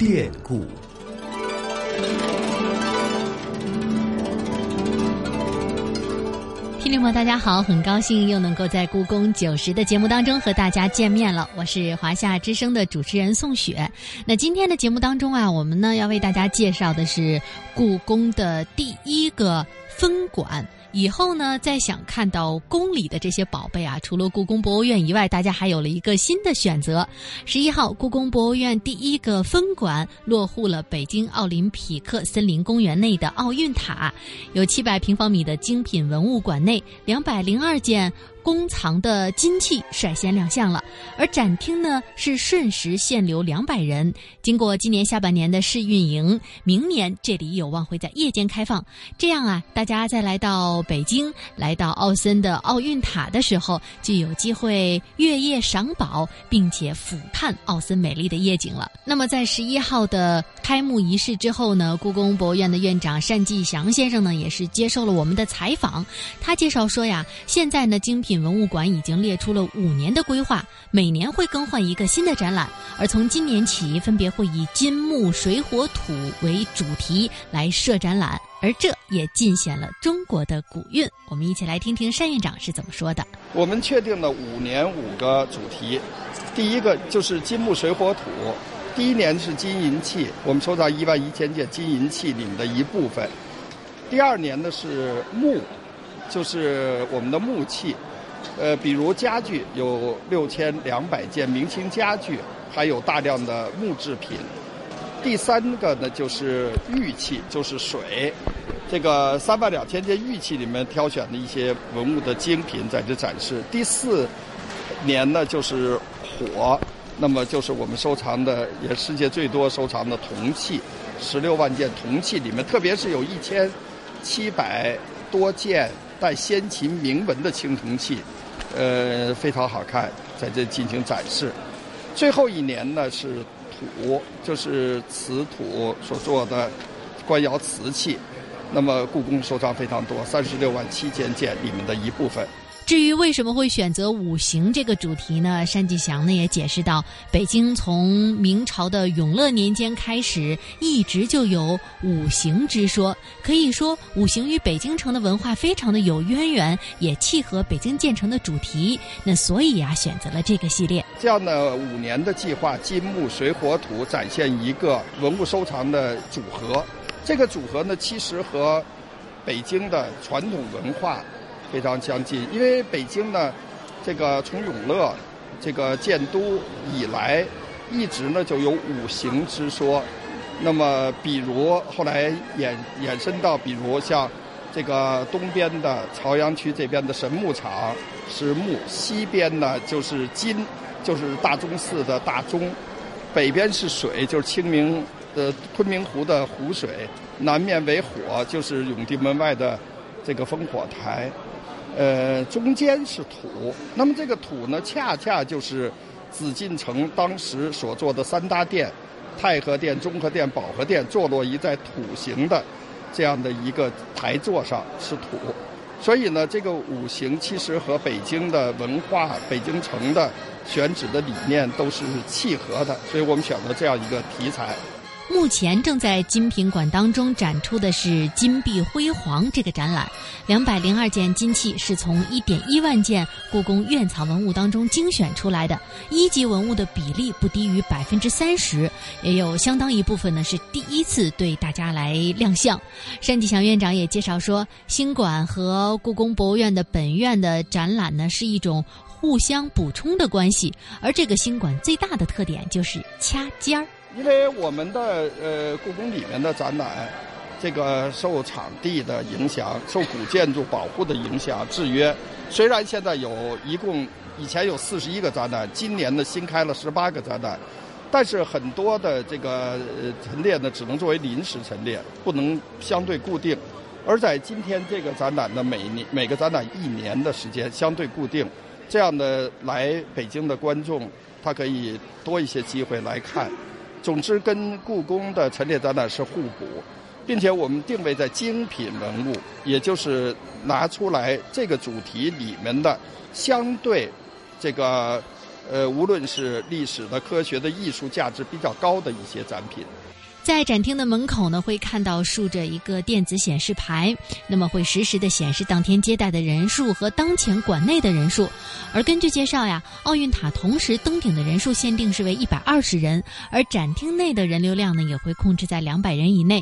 变故。听众朋友，大家好，很高兴又能够在故宫九十的节目当中和大家见面了。我是华夏之声的主持人宋雪。那今天的节目当中啊，我们呢要为大家介绍的是故宫的第一个分馆。以后呢，再想看到宫里的这些宝贝啊，除了故宫博物院以外，大家还有了一个新的选择。十一号，故宫博物院第一个分馆落户了北京奥林匹克森林公园内的奥运塔，有七百平方米的精品文物馆内，两百零二件。宫藏的金器率先亮相了，而展厅呢是瞬时限流两百人。经过今年下半年的试运营，明年这里有望会在夜间开放。这样啊，大家再来到北京，来到奥森的奥运塔的时候，就有机会月夜赏宝，并且俯瞰奥森美丽的夜景了。那么在十一号的开幕仪式之后呢，故宫博物院的院长单霁翔先生呢也是接受了我们的采访，他介绍说呀，现在呢精品。品文物馆已经列出了五年的规划，每年会更换一个新的展览，而从今年起，分别会以金木水火土为主题来设展览，而这也尽显了中国的古韵。我们一起来听听单院长是怎么说的。我们确定了五年五个主题，第一个就是金木水火土，第一年是金银器，我们收藏一万一千件金银器里面的一部分；第二年呢是木，就是我们的木器。呃，比如家具有六千两百件明清家具，还有大量的木制品。第三个呢，就是玉器，就是水。这个三万两千件玉器里面挑选的一些文物的精品在这展示。第四年呢，就是火，那么就是我们收藏的也世界最多收藏的铜器，十六万件铜器里面，特别是有一千七百多件带先秦铭文的青铜器。呃，非常好看，在这进行展示。最后一年呢是土，就是瓷土所做的官窑瓷器。那么故宫收藏非常多，三十六万七千件里面的一部分。至于为什么会选择五行这个主题呢？单霁翔呢也解释到，北京从明朝的永乐年间开始，一直就有五行之说，可以说五行与北京城的文化非常的有渊源，也契合北京建成的主题。那所以呀，选择了这个系列。这样的五年的计划，金木水火土展现一个文物收藏的组合。这个组合呢，其实和北京的传统文化。非常相近，因为北京呢，这个从永乐这个建都以来，一直呢就有五行之说。那么，比如后来衍衍生到，比如像这个东边的朝阳区这边的神木厂是木，西边呢就是金，就是大钟寺的大钟，北边是水，就是清明的昆明湖的湖水，南面为火，就是永定门外的这个烽火台。呃，中间是土，那么这个土呢，恰恰就是紫禁城当时所做的三大殿——太和殿、中和殿、保和殿，坐落于在土形的这样的一个台座上是土，所以呢，这个五行其实和北京的文化、北京城的选址的理念都是契合的，所以我们选择这样一个题材。目前正在精品馆当中展出的是“金碧辉煌”这个展览，两百零二件金器是从一点一万件故宫院藏文物当中精选出来的，一级文物的比例不低于百分之三十，也有相当一部分呢是第一次对大家来亮相。单霁翔院长也介绍说，新馆和故宫博物院的本院的展览呢是一种互相补充的关系，而这个新馆最大的特点就是掐尖儿。因为我们的呃故宫里面的展览，这个受场地的影响，受古建筑保护的影响制约。虽然现在有一共以前有四十一个展览，今年呢新开了十八个展览，但是很多的这个陈列呢只能作为临时陈列，不能相对固定。而在今天这个展览的每年每个展览一年的时间相对固定，这样的来北京的观众他可以多一些机会来看。总之，跟故宫的陈列展览是互补，并且我们定位在精品文物，也就是拿出来这个主题里面的相对这个呃，无论是历史的、科学的、艺术价值比较高的一些展品。在展厅的门口呢，会看到竖着一个电子显示牌，那么会实时的显示当天接待的人数和当前馆内的人数。而根据介绍呀，奥运塔同时登顶的人数限定是为一百二十人，而展厅内的人流量呢，也会控制在两百人以内。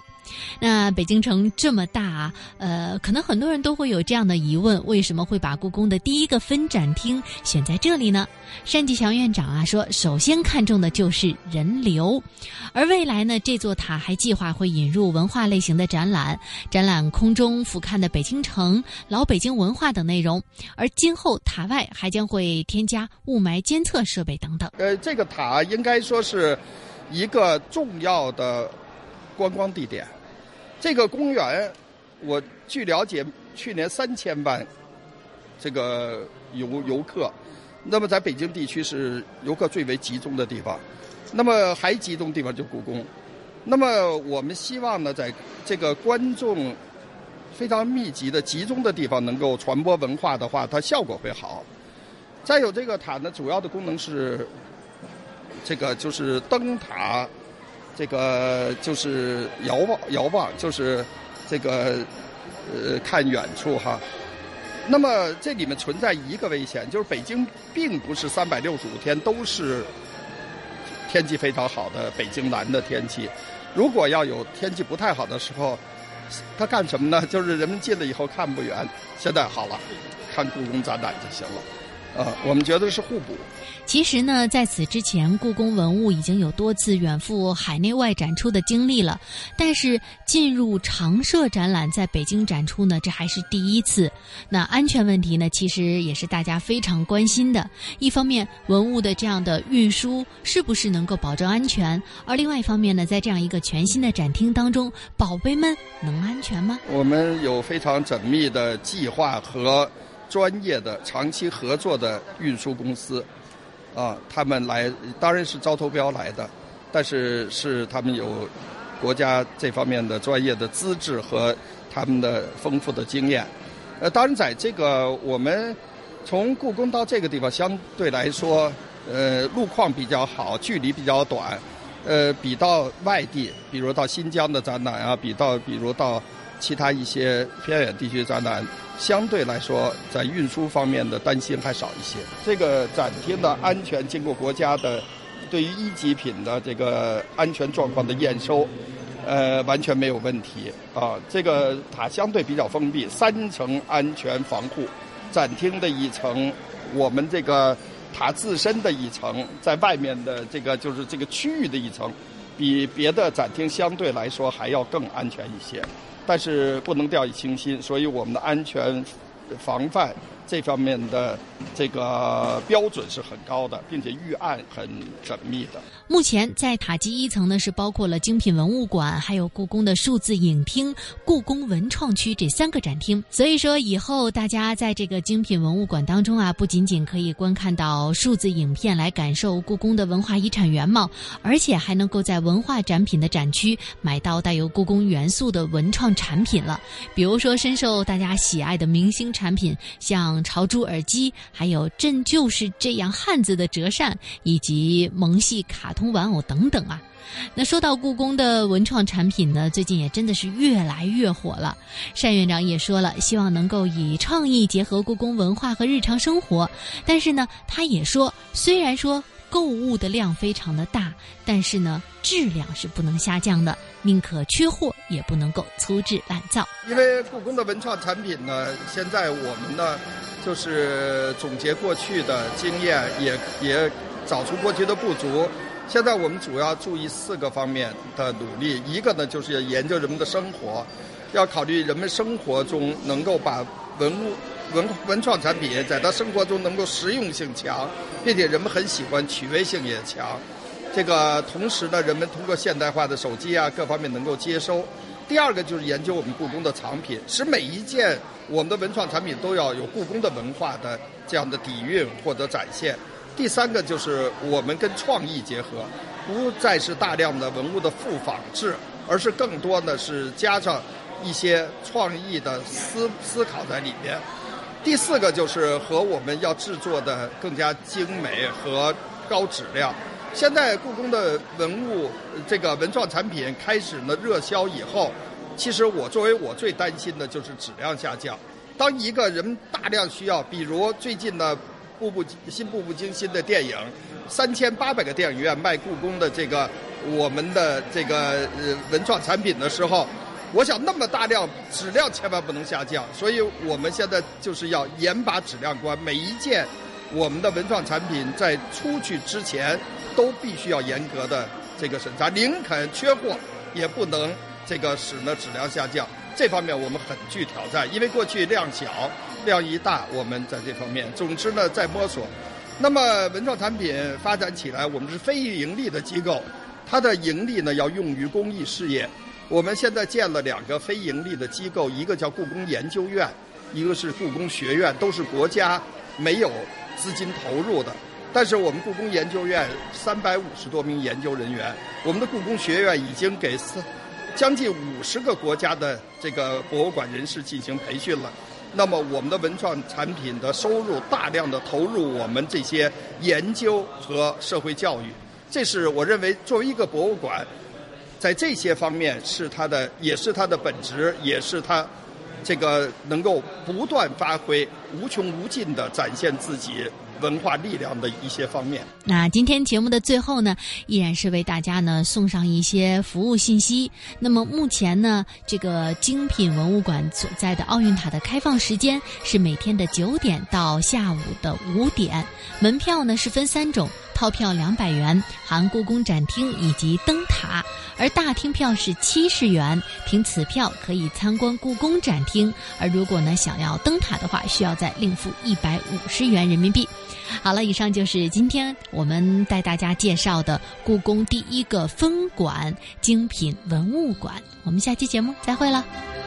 那北京城这么大，呃，可能很多人都会有这样的疑问：为什么会把故宫的第一个分展厅选在这里呢？单霁翔院长啊说，首先看中的就是人流，而未来呢，这座塔还计划会引入文化类型的展览，展览空中俯瞰的北京城、老北京文化等内容，而今后塔外还将会添加雾霾监测设备等等。呃，这个塔应该说是一个重要的观光地点。这个公园，我据了解，去年三千万这个游游客，那么在北京地区是游客最为集中的地方，那么还集中地方就故宫，那么我们希望呢，在这个观众非常密集的集中的地方，能够传播文化的话，它效果会好。再有这个塔呢，主要的功能是这个就是灯塔。这个就是遥望，遥望就是这个呃看远处哈。那么这里面存在一个危险，就是北京并不是三百六十五天都是天气非常好的北京蓝的天气。如果要有天气不太好的时候，它干什么呢？就是人们进了以后看不远。现在好了，看故宫展览就行了。啊，我们觉得是互补。其实呢，在此之前，故宫文物已经有多次远赴海内外展出的经历了。但是进入常设展览在北京展出呢，这还是第一次。那安全问题呢，其实也是大家非常关心的。一方面，文物的这样的运输是不是能够保证安全？而另外一方面呢，在这样一个全新的展厅当中，宝贝们能安全吗？我们有非常缜密的计划和专业的长期合作的运输公司。啊，他们来当然是招投标来的，但是是他们有国家这方面的专业的资质和他们的丰富的经验。呃，当然在这个我们从故宫到这个地方相对来说，呃，路况比较好，距离比较短，呃，比到外地，比如到新疆的展览啊，比到比如到其他一些偏远地区展览。相对来说，在运输方面的担心还少一些。这个展厅的安全经过国家的对于一级品的这个安全状况的验收，呃，完全没有问题啊。这个塔相对比较封闭，三层安全防护，展厅的一层，我们这个塔自身的一层，在外面的这个就是这个区域的一层，比别的展厅相对来说还要更安全一些。但是不能掉以轻心，所以我们的安全防范这方面的这个标准是很高的，并且预案很缜密的。目前在塔基一层呢，是包括了精品文物馆，还有故宫的数字影厅、故宫文创区这三个展厅。所以说，以后大家在这个精品文物馆当中啊，不仅仅可以观看到数字影片来感受故宫的文化遗产原貌，而且还能够在文化展品的展区买到带有故宫元素的文创产品了。比如说，深受大家喜爱的明星产品，像朝珠耳机，还有“朕就是这样”汉子的折扇，以及萌系卡通玩偶等等啊。那说到故宫的文创产品呢，最近也真的是越来越火了。单院长也说了，希望能够以创意结合故宫文化和日常生活。但是呢，他也说，虽然说。购物的量非常的大，但是呢，质量是不能下降的，宁可缺货也不能够粗制滥造。因为故宫的文创产品呢，现在我们呢，就是总结过去的经验，也也找出过去的不足。现在我们主要注意四个方面的努力，一个呢就是要研究人们的生活，要考虑人们生活中能够把文物。文文创产品在他生活中能够实用性强，并且人们很喜欢，趣味性也强。这个同时呢，人们通过现代化的手机啊，各方面能够接收。第二个就是研究我们故宫的藏品，使每一件我们的文创产品都要有故宫的文化的这样的底蕴或者展现。第三个就是我们跟创意结合，不再是大量的文物的复仿制，而是更多的是加上一些创意的思思考在里边。第四个就是和我们要制作的更加精美和高质量。现在故宫的文物这个文创产品开始呢热销以后，其实我作为我最担心的就是质量下降。当一个人大量需要，比如最近的《步步新步步惊心》的电影，三千八百个电影院卖故宫的这个我们的这个呃文创产品的时候，我想那么大量质量千万不能下降，所以我们现在就是要严把质量关，每一件我们的文创产品在出去之前都必须要严格的这个审查，宁肯缺货也不能这个使呢质量下降。这方面我们很具挑战，因为过去量小，量一大，我们在这方面，总之呢在摸索。那么文创产品发展起来，我们是非盈利的机构，它的盈利呢要用于公益事业。我们现在建了两个非盈利的机构，一个叫故宫研究院，一个是故宫学院，都是国家没有资金投入的。但是我们故宫研究院三百五十多名研究人员，我们的故宫学院已经给四。将近五十个国家的这个博物馆人士进行培训了，那么我们的文创产品的收入大量的投入我们这些研究和社会教育，这是我认为作为一个博物馆，在这些方面是它的也是它的本质，也是它这个能够不断发挥、无穷无尽的展现自己。文化力量的一些方面。那今天节目的最后呢，依然是为大家呢送上一些服务信息。那么目前呢，这个精品文物馆所在的奥运塔的开放时间是每天的九点到下午的五点，门票呢是分三种。套票两百元，含故宫展厅以及灯塔；而大厅票是七十元，凭此票可以参观故宫展厅。而如果呢想要灯塔的话，需要再另付一百五十元人民币。好了，以上就是今天我们带大家介绍的故宫第一个分馆——精品文物馆。我们下期节目再会了。